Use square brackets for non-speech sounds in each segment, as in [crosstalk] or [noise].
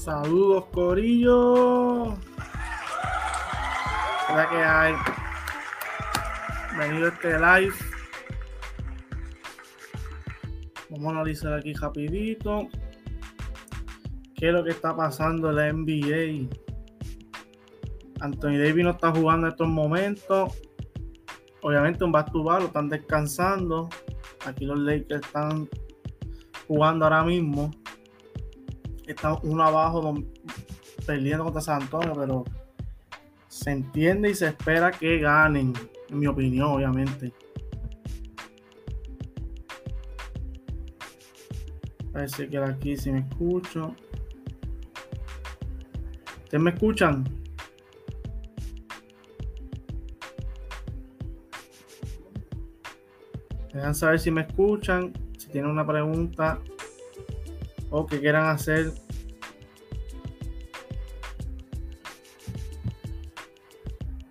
Saludos, Corillo. ¿Qué que hay? Bienvenido a este live. Vamos a analizar aquí rapidito. ¿Qué es lo que está pasando en la NBA? Anthony Davis no está jugando en estos momentos. Obviamente un back lo están descansando. Aquí los Lakers están jugando ahora mismo. Están uno abajo perdiendo contra San Antonio, pero se entiende y se espera que ganen, en mi opinión, obviamente. Parece que aquí si me escucho. ¿Ustedes me escuchan? Dejan saber si me escuchan, si tienen una pregunta o que quieran hacer.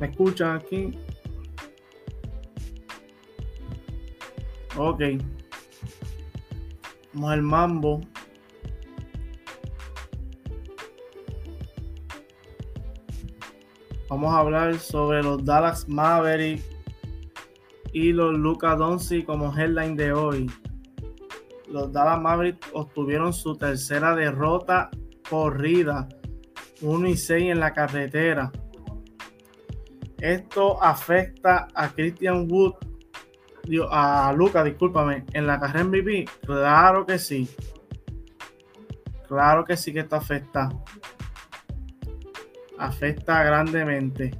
¿Me escuchan aquí? Ok. Vamos al mambo. Vamos a hablar sobre los Dallas Mavericks y los Luca Doncic como headline de hoy. Los Dallas Mavericks obtuvieron su tercera derrota corrida, 1 y 6 en la carretera. Esto afecta a Christian Wood, a Luca, discúlpame, en la carrera MVP. Claro que sí. Claro que sí que esto afecta. Afecta grandemente.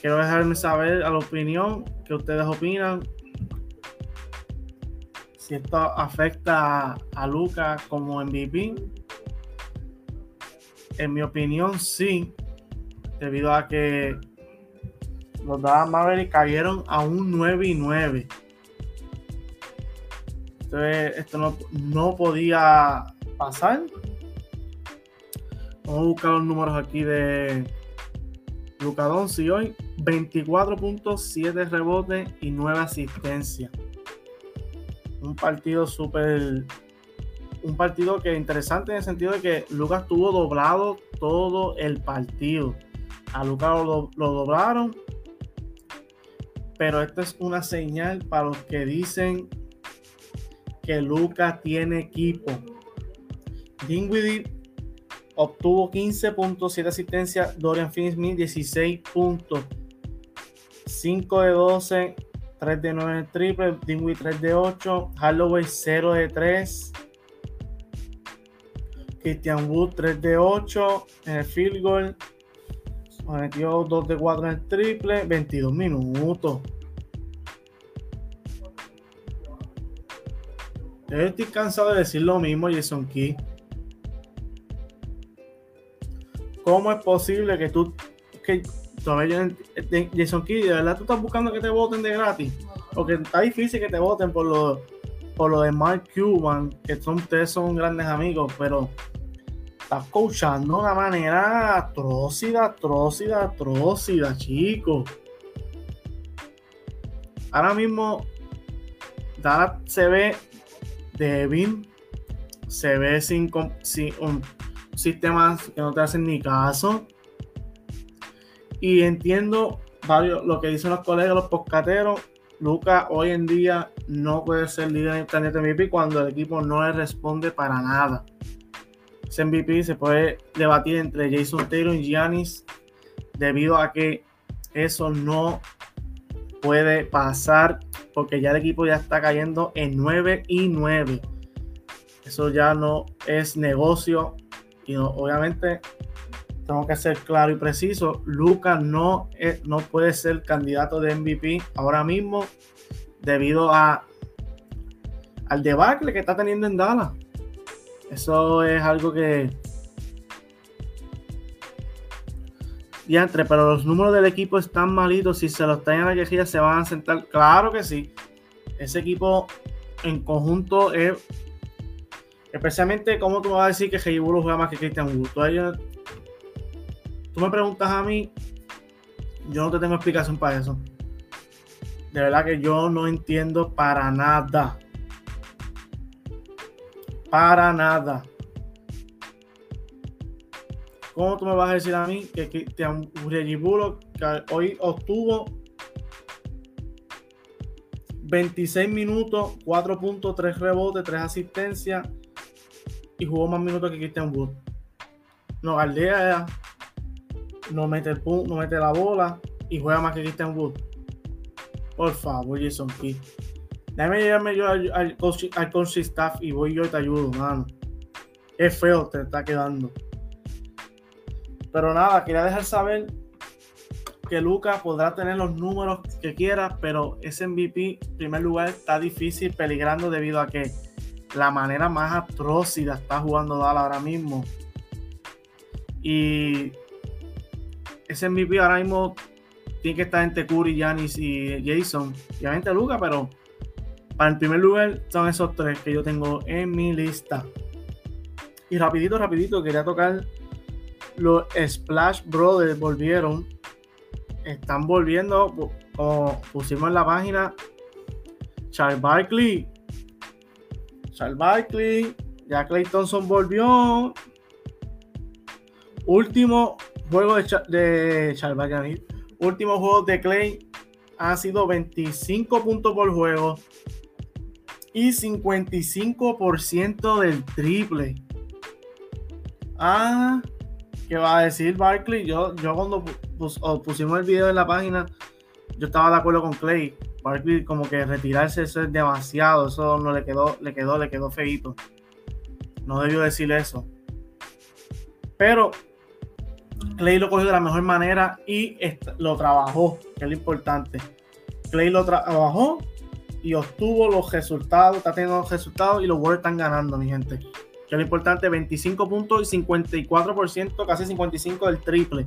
Quiero dejarme saber a la opinión que ustedes opinan. Si esto afecta a, Lucas como MVP. En mi opinión, sí. Debido a que los Dallas Mavericks cayeron a un 9 y 9. Entonces, esto no, no podía pasar. Vamos a buscar los números aquí de Luca Doncic hoy. 24.7 rebotes y 9 asistencias. Un partido súper. Un partido que es interesante en el sentido de que Lucas tuvo doblado todo el partido. A Lucas lo, doblaron. Pero esta es una señal para los que dicen que Lucas tiene equipo. Dinwiddie obtuvo 15.7 asistencias. Dorian Finney-Smith 16 puntos. 5 de 12, 3 de 9 en el triple, Dingway 3 de 8, Holloway 0 de 3, Christian Wood 3 de 8 en el field goal, metió 2 de 4 en el triple, 22 minutos. Yo estoy cansado de decir lo mismo, Jason Key. ¿Cómo es posible que tú que todavía Jason Kidd, de verdad tú estás buscando que te voten de gratis. Porque está difícil que te voten por lo, por lo de Mark Cuban, que son, ustedes son grandes amigos, pero estás coachando de una manera atrocida, atrocida, atrocida, chicos. Ahora mismo Dallas se ve débil, se ve sin, sin un sistema que no te hacen ni caso y entiendo varios, lo que dicen los colegas, los poscateros. Lucas hoy en día no puede ser líder en el candidato MVP cuando el equipo no le responde para nada. Ese MVP se puede debatir entre Jason Taylor y Giannis debido a que eso no puede pasar porque ya el equipo ya está cayendo en 9 y 9. Eso ya no es negocio y obviamente tengo que ser claro y preciso, Lucas no, no puede ser candidato de MVP ahora mismo debido a al debacle que está teniendo en Dallas. Eso es algo que entre, pero los números del equipo están malitos. Si se los traen a la quejilla, se van a sentar. Claro que sí. Ese equipo en conjunto es. Especialmente, ¿cómo tú vas a decir que Heiburu juega más que Christian Wood? me preguntas a mí, yo no te tengo explicación para eso. De verdad que yo no entiendo para nada. Para nada. ¿Cómo tú me vas a decir a mí que, que, que hoy obtuvo 26 minutos, 4.3 rebotes, 3 asistencias y jugó más minutos que Christian Wood? No galdea, no mete, el no mete la bola y juega más que Christian Wood. Por favor, Jason Kidd. Déjame llevarme yo al, al, coach, staff y voy yo y te ayudo, mano. Es feo te está quedando. Pero nada, quería dejar saber que Lucas podrá tener los números que quiera, pero ese MVP, en primer lugar, está difícil, peligrando debido a que la manera más atrocida está jugando Dallas ahora mismo. Y ese MVP ahora mismo tiene que estar entre Curry, Yanis y Jason. Y obviamente Lucas, pero para el primer lugar son esos tres que yo tengo en mi lista. Y rapidito, rapidito, quería tocar los Splash Brothers volvieron. Están volviendo, como pusimos en la página. Charles Barkley. Charles Barkley. Ya Clay Thompson volvió. Último juego de, de Charles Barkley. Último juego de Clay ha sido 25 puntos por juego y 55% del triple. Ah, ¿Qué va a decir Barkley? Yo, yo cuando pusimos el video en la página, yo estaba de acuerdo con Clay. Barkley como que retirarse eso es demasiado, eso no le quedó, le quedó, le quedó feito. No debió decir eso. Pero Clay lo cogió de la mejor manera y lo trabajó, que es lo importante. Clay lo trabajó y obtuvo los resultados, está teniendo los resultados y los Warriors están ganando, mi gente que es lo importante, 25 puntos y 54%, casi 55% del triple.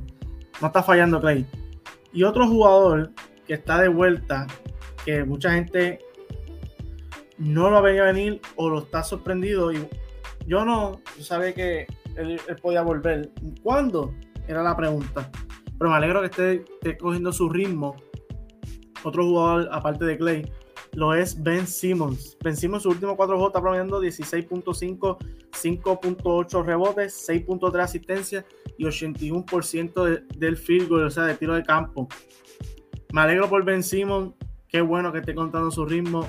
No está fallando Clay. Y otro jugador que está de vuelta, que mucha gente no lo veía venir o lo está sorprendido. Y yo no, yo sabía que él, podía volver. ¿Cuándo? Era la pregunta. Pero me alegro que esté, esté cogiendo su ritmo. Otro jugador, aparte de Clay, lo es Ben Simmons. Ben Simmons, su último cuatro juegos está promediando 16.5, 5.8 rebotes, 6.3 asistencias y 81% del field goal, o sea, de tiro de campo. Me alegro por Ben Simmons. Qué bueno que esté contando su ritmo.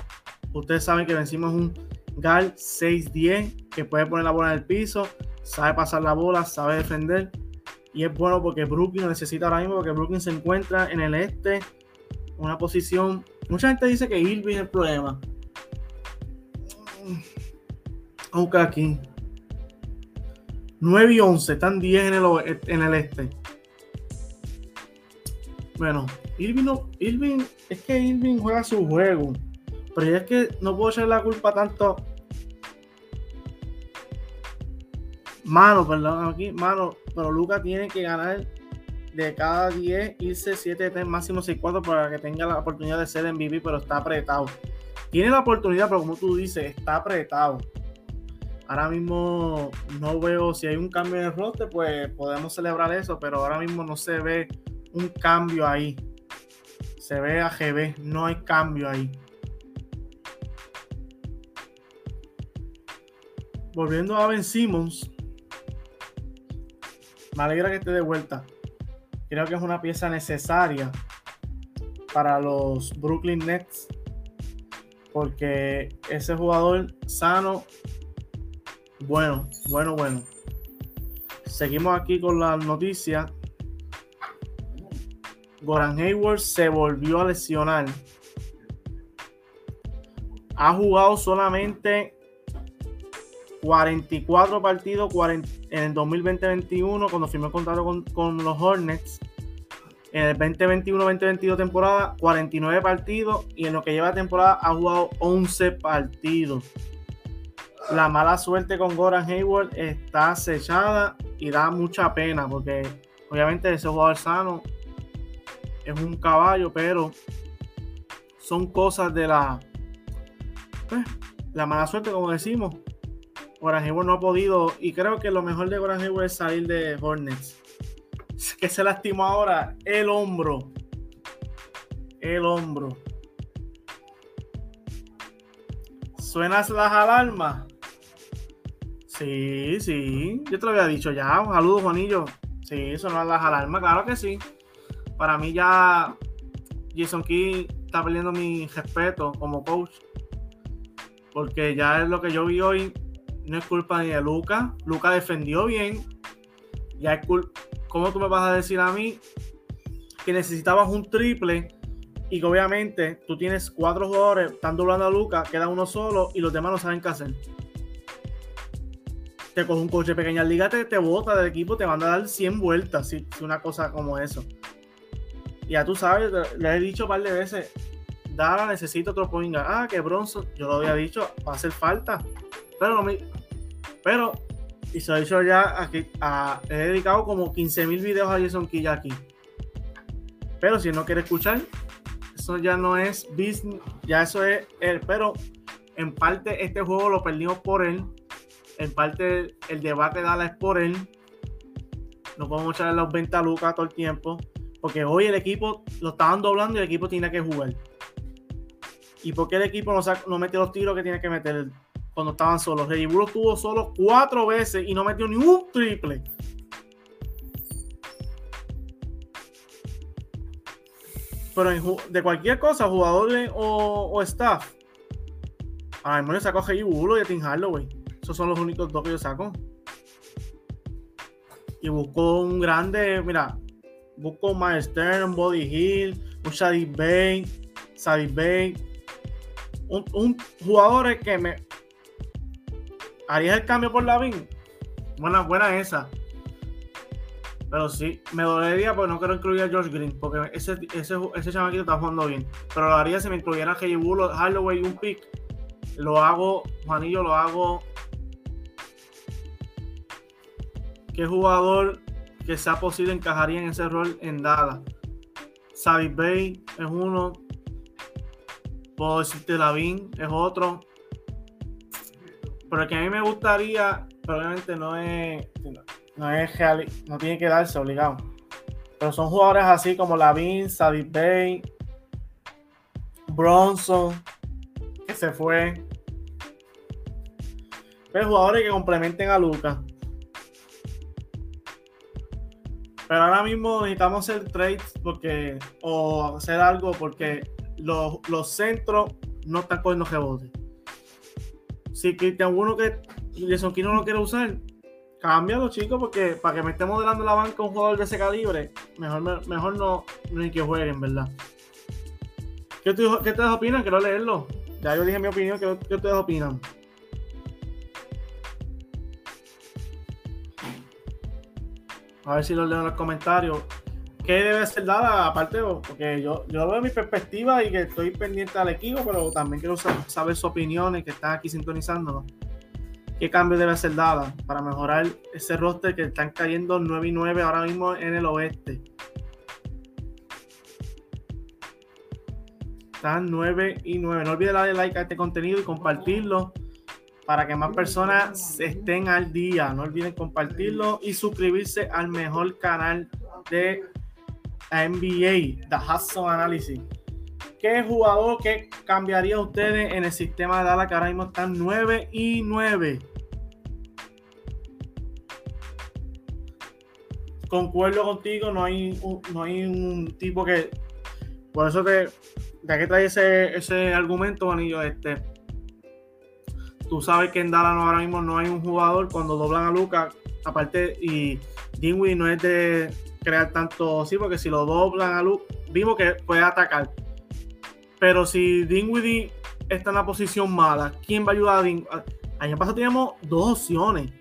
Ustedes saben que Ben Simmons es un gal 6-10 que puede poner la bola en el piso, sabe pasar la bola, sabe defender. Y es bueno porque Brooklyn necesita ahora mismo, porque Brooklyn se encuentra en el este, una posición Mucha gente dice que Irving es el problema. Aunque aquí. 9 y 11, están 10 en el, en el este. Bueno, Irving, no, Irving, es que Irving juega su juego. Pero es que no puedo echar la culpa tanto. Mano, perdón, aquí, mano, pero Luca tiene que ganar de cada 10 irse 7 3 máximo 6-4 para que tenga la oportunidad de ser MVP, pero está apretado. Tiene la oportunidad, pero como tú dices, está apretado. Ahora mismo no veo si hay un cambio en el roster, pues podemos celebrar eso, pero ahora mismo no se ve un cambio ahí. Se ve a GB, no hay cambio ahí. Volviendo a Ben Simmons, me alegra que esté de vuelta creo que es una pieza necesaria para los Brooklyn Nets porque ese jugador sano, bueno, bueno, bueno. Seguimos aquí con la noticia. Goran Hayward se volvió a lesionar. Ha jugado solamente 44 partidos en el 2020-21 cuando firmó el contrato con, los Hornets. En el 2021-2022 temporada, 49 partidos y en lo que lleva temporada ha jugado 11 partidos. La mala suerte con Goran Hayward está acechada y da mucha pena porque obviamente ese jugador sano es un caballo, pero son cosas de la, pues, la mala suerte, como decimos. Goran no ha podido. Y creo que lo mejor de Goran es salir de Hornets. Que se lastimó ahora el hombro. El hombro. ¿Suenas las alarmas? Sí, sí. Yo te lo había dicho ya. Saludos, Juanillo. Sí, es las alarmas, claro que sí. Para mí ya Jason Key está perdiendo mi respeto como coach. Porque ya es lo que yo vi hoy. No es culpa ni de Luca. Luca defendió bien. Ya es culpa. ¿Cómo tú me vas a decir a mí que necesitabas un triple y que obviamente tú tienes cuatro jugadores, están doblando a Luca, queda uno solo y los demás no saben qué hacer? Te coge un coche de pequeña liga, te, te bota del equipo, te van a dar 100 vueltas, si, una cosa como eso. Ya tú sabes, le he dicho un par de veces, Dara necesito otro point Ah, que Bronson, yo lo había dicho, va a hacer falta. Pero no me. Pero, y se he dicho ya, aquí, he dedicado como 15.000 videos a Jason Key aquí. Pero si no quiere escuchar, eso ya no es business, ya eso es él. Pero en parte este juego lo perdimos por él. En parte el debate de Dallas es por él. No podemos echarle los 20 a Lucas todo el tiempo. Porque hoy el equipo lo estaban doblando y el equipo tiene que jugar. ¿Y por qué el equipo no, no metió los tiros que tiene que meter cuando estaban solos? Reggie Bullock tuvo solo cuatro veces y no metió ni un triple. Pero de cualquier cosa, jugadores o, staff, a mí me saco a Reggie Bullock y a Tim Hardaway. Esos son los únicos dos que yo saco. Y busco un grande, mira, busco un Miles Stern, Body Hill, un Shady Bay, Sadie Bay, un, jugador que me haría el cambio por la VIN. Buena, buena esa. Pero sí, me dolería porque no quiero incluir a George Green, porque ese, ese, ese chamaquito está jugando bien. Pero lo haría si me incluyera a Reggie Bullock, Holloway y un pick. Lo hago, Juanillo, lo hago. ¿Qué jugador que sea posible encajaría en ese rol en Dallas? Savi Bay es uno, Puedo decirte Lavín, es otro. Pero el que a mí me gustaría, probablemente no es, no es real, no tiene que darse obligado. Pero son jugadores así como Lavín, Sadie Bay, Bronson, que se fue. Pero jugadores que complementen a Lucas. Pero ahora mismo necesitamos hacer trades porque, o hacer algo porque los, centros no están cogiendo rebotes. Si Cristian uno que Jason Key no lo quiere usar, cámbialo, chicos, porque para que me esté modelando la banca un jugador de ese calibre, mejor, mejor no, ni que jueguen, ¿verdad? ¿Qué, ustedes opinan? Quiero leerlo. Ya yo dije mi opinión, ¿qué, qué ustedes opinan? A ver si lo leo en los comentarios. ¿Qué debe ser dada? Aparte, porque yo, yo veo mi perspectiva y que estoy pendiente al equipo, pero también quiero saber sus opiniones que están aquí sintonizándonos. ¿Qué cambio debe ser dada para mejorar ese roster que están cayendo 9 y 9 ahora mismo en el oeste? Están 9 y 9. No olviden darle like a este contenido y compartirlo para que más personas estén al día. No olviden compartirlo y suscribirse al mejor canal de NBA, The Hudson Analysis. ¿Qué jugador que cambiaría ustedes en el sistema de Dallas que ahora mismo están 9 y 9? Concuerdo contigo, no hay un, no hay un tipo que. Por eso te. Ya que trae ese, ese argumento, Manillo, este. Tú sabes que en Dallas ahora mismo no hay un jugador cuando doblan a Lucas. Aparte, y Dinwiddie no es de crear tanto, sí, porque si lo doblan a luz, vimos que puede atacar. Pero si Dinwiddie está en la posición mala, ¿quién va a ayudar a Dinwiddie? Año pasado teníamos dos opciones.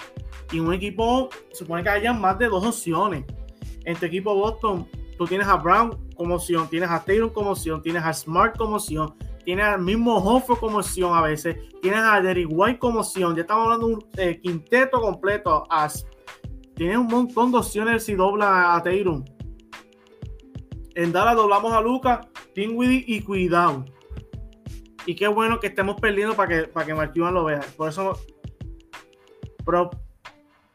Y un equipo supone que haya más de dos opciones. En tu equipo Boston, tú tienes a Brown como opción, tienes a Taylor como opción, tienes a Smart como opción, tienes al mismo Hofford como opción a veces, tienes a Derrick White como opción. Ya estamos hablando de un eh, quinteto completo. A tiene un montón de opciones si dobla a Tatum. En Dallas doblamos a Lucas, Dinwiddie y cuidado. Y qué bueno que estemos perdiendo para que, para que lo vea. Por eso. Pero,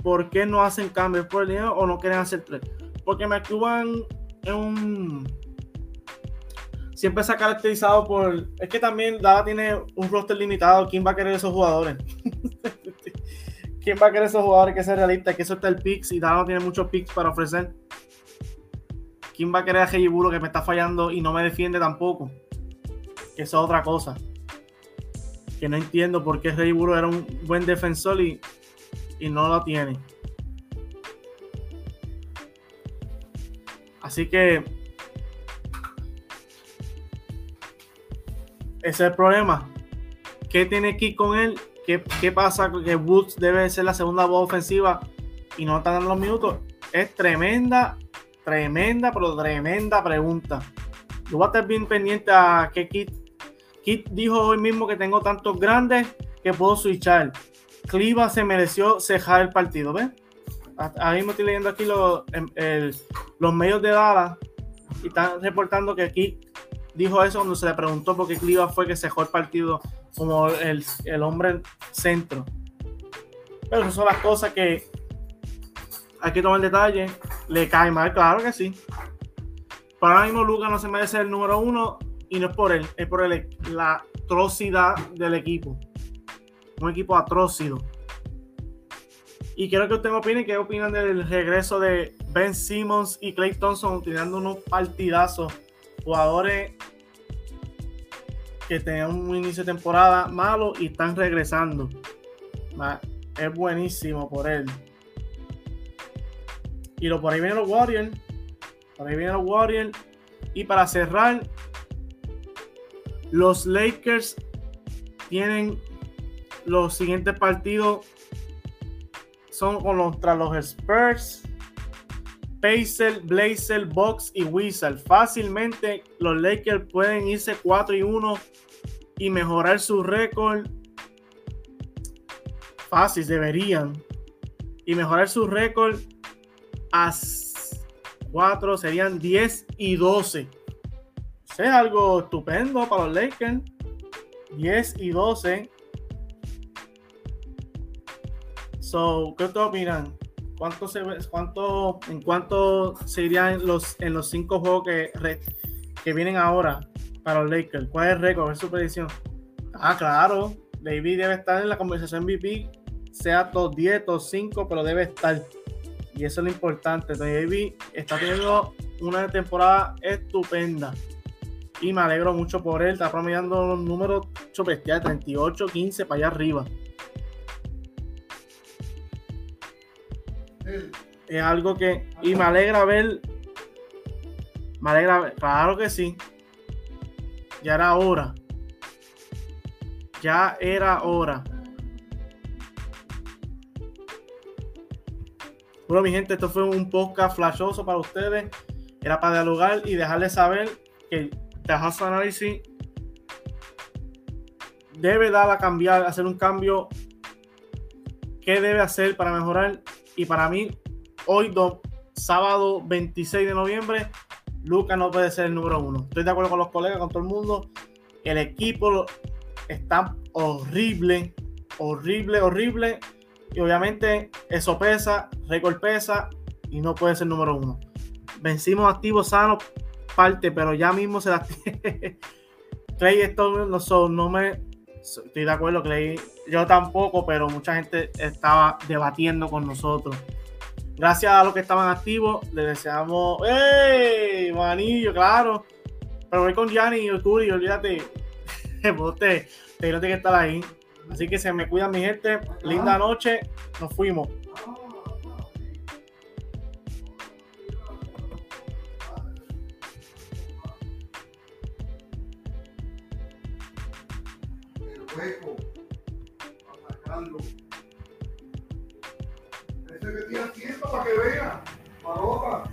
¿por qué no hacen cambios por el dinero o no quieren hacer tres? Porque Marquand es un. Siempre se ha caracterizado por. Es que también Dallas tiene un roster limitado. ¿Quién va a querer esos jugadores? ¿Quién va a querer esos jugadores que sea realista? Que eso está el picks y Dallas tiene muchos picks para ofrecer. ¿Quién va a querer a Buro que me está fallando y no me defiende tampoco? Que eso es otra cosa. Que no entiendo por qué Buro era un buen defensor y, y no lo tiene. Así que ese es el problema. ¿Qué tiene que con él? ¿Qué, ¿Qué, pasa? Que Woods debe ser la segunda voz ofensiva y no está dando los minutos. Es tremenda, tremenda, pero tremenda pregunta. Yo voy a estar bien pendiente a qué Kit. Kit dijo hoy mismo que tengo tantos grandes que puedo switchar. Cliva se mereció cejar el partido, ¿ves? ahora mismo estoy leyendo aquí los, los medios de Dallas y están reportando que aquí dijo eso cuando se le preguntó por qué Cliva fue que cejó el partido como el, el hombre centro. Pero esas son las cosas que hay que tomar el detalle. Le cae mal, claro que sí. Para ahora mismo Lucas no se merece el número uno y no es por él, es por la atrocidad del equipo. Un equipo atrocido. Y quiero que ustedes opinen qué opinan del regreso de Ben Simmons y Clay Thompson tirando unos partidazos. Jugadores que tenían un inicio de temporada malo y están regresando. Es buenísimo por él. Y lo, por ahí vienen los Warriors. Por ahí vienen los Warriors. Y para cerrar, los Lakers tienen los siguientes partidos son contra los Spurs, Pacers, Blazer, Box y Wizard. Fácilmente los Lakers pueden irse 4 y 1 y mejorar su récord. Fácil, deberían. Y mejorar su récord a 4 serían 10 y 12. Eso es algo estupendo para los Lakers. 10 y 12 So, ¿qué te opinan? ¿Cuánto se cuánto, ¿En cuánto se irían los, en los cinco juegos que, que vienen ahora para los Lakers? ¿Cuál es el récord? ¿Cuál es su predicción? Ah, claro. David debe estar en la conversación MVP, sea top 10, top 5, pero debe estar. Y eso es lo importante. David está teniendo una temporada estupenda. Y me alegro mucho por él. Está promediando los números bestiales, 38, 15 para allá arriba. Es algo que. Y me alegra ver. Me alegra ver. Claro que sí. Ya era hora. Ya era hora. Bueno, mi gente, esto fue un podcast flashoso para ustedes. Era para dialogar y dejarles saber que Tejas Análisis debe dar a cambiar, hacer un cambio. ¿Qué debe hacer para mejorar? Y para mí, hoy, sábado 26 de noviembre, Lucas no puede ser el número uno. Estoy de acuerdo con los colegas, con todo el mundo. El equipo está horrible, horrible, horrible. Y obviamente eso pesa, récord pesa y no puede ser número uno. Vencimos activos sanos, parte, pero ya mismo se da. Clay, esto no, no me estoy de acuerdo, Clay. Yo tampoco, pero mucha gente estaba debatiendo con nosotros. Gracias a los que estaban activos, les deseamos. ¡Ey! Manillo, claro. Pero voy con Gianni y el Curi, olvídate. [laughs] Usted, tiene que estar ahí. Así que se me cuidan, mi gente. Linda noche. Nos fuimos. seco, masacrando. Ese que tiene tiempo para que vea, paloma.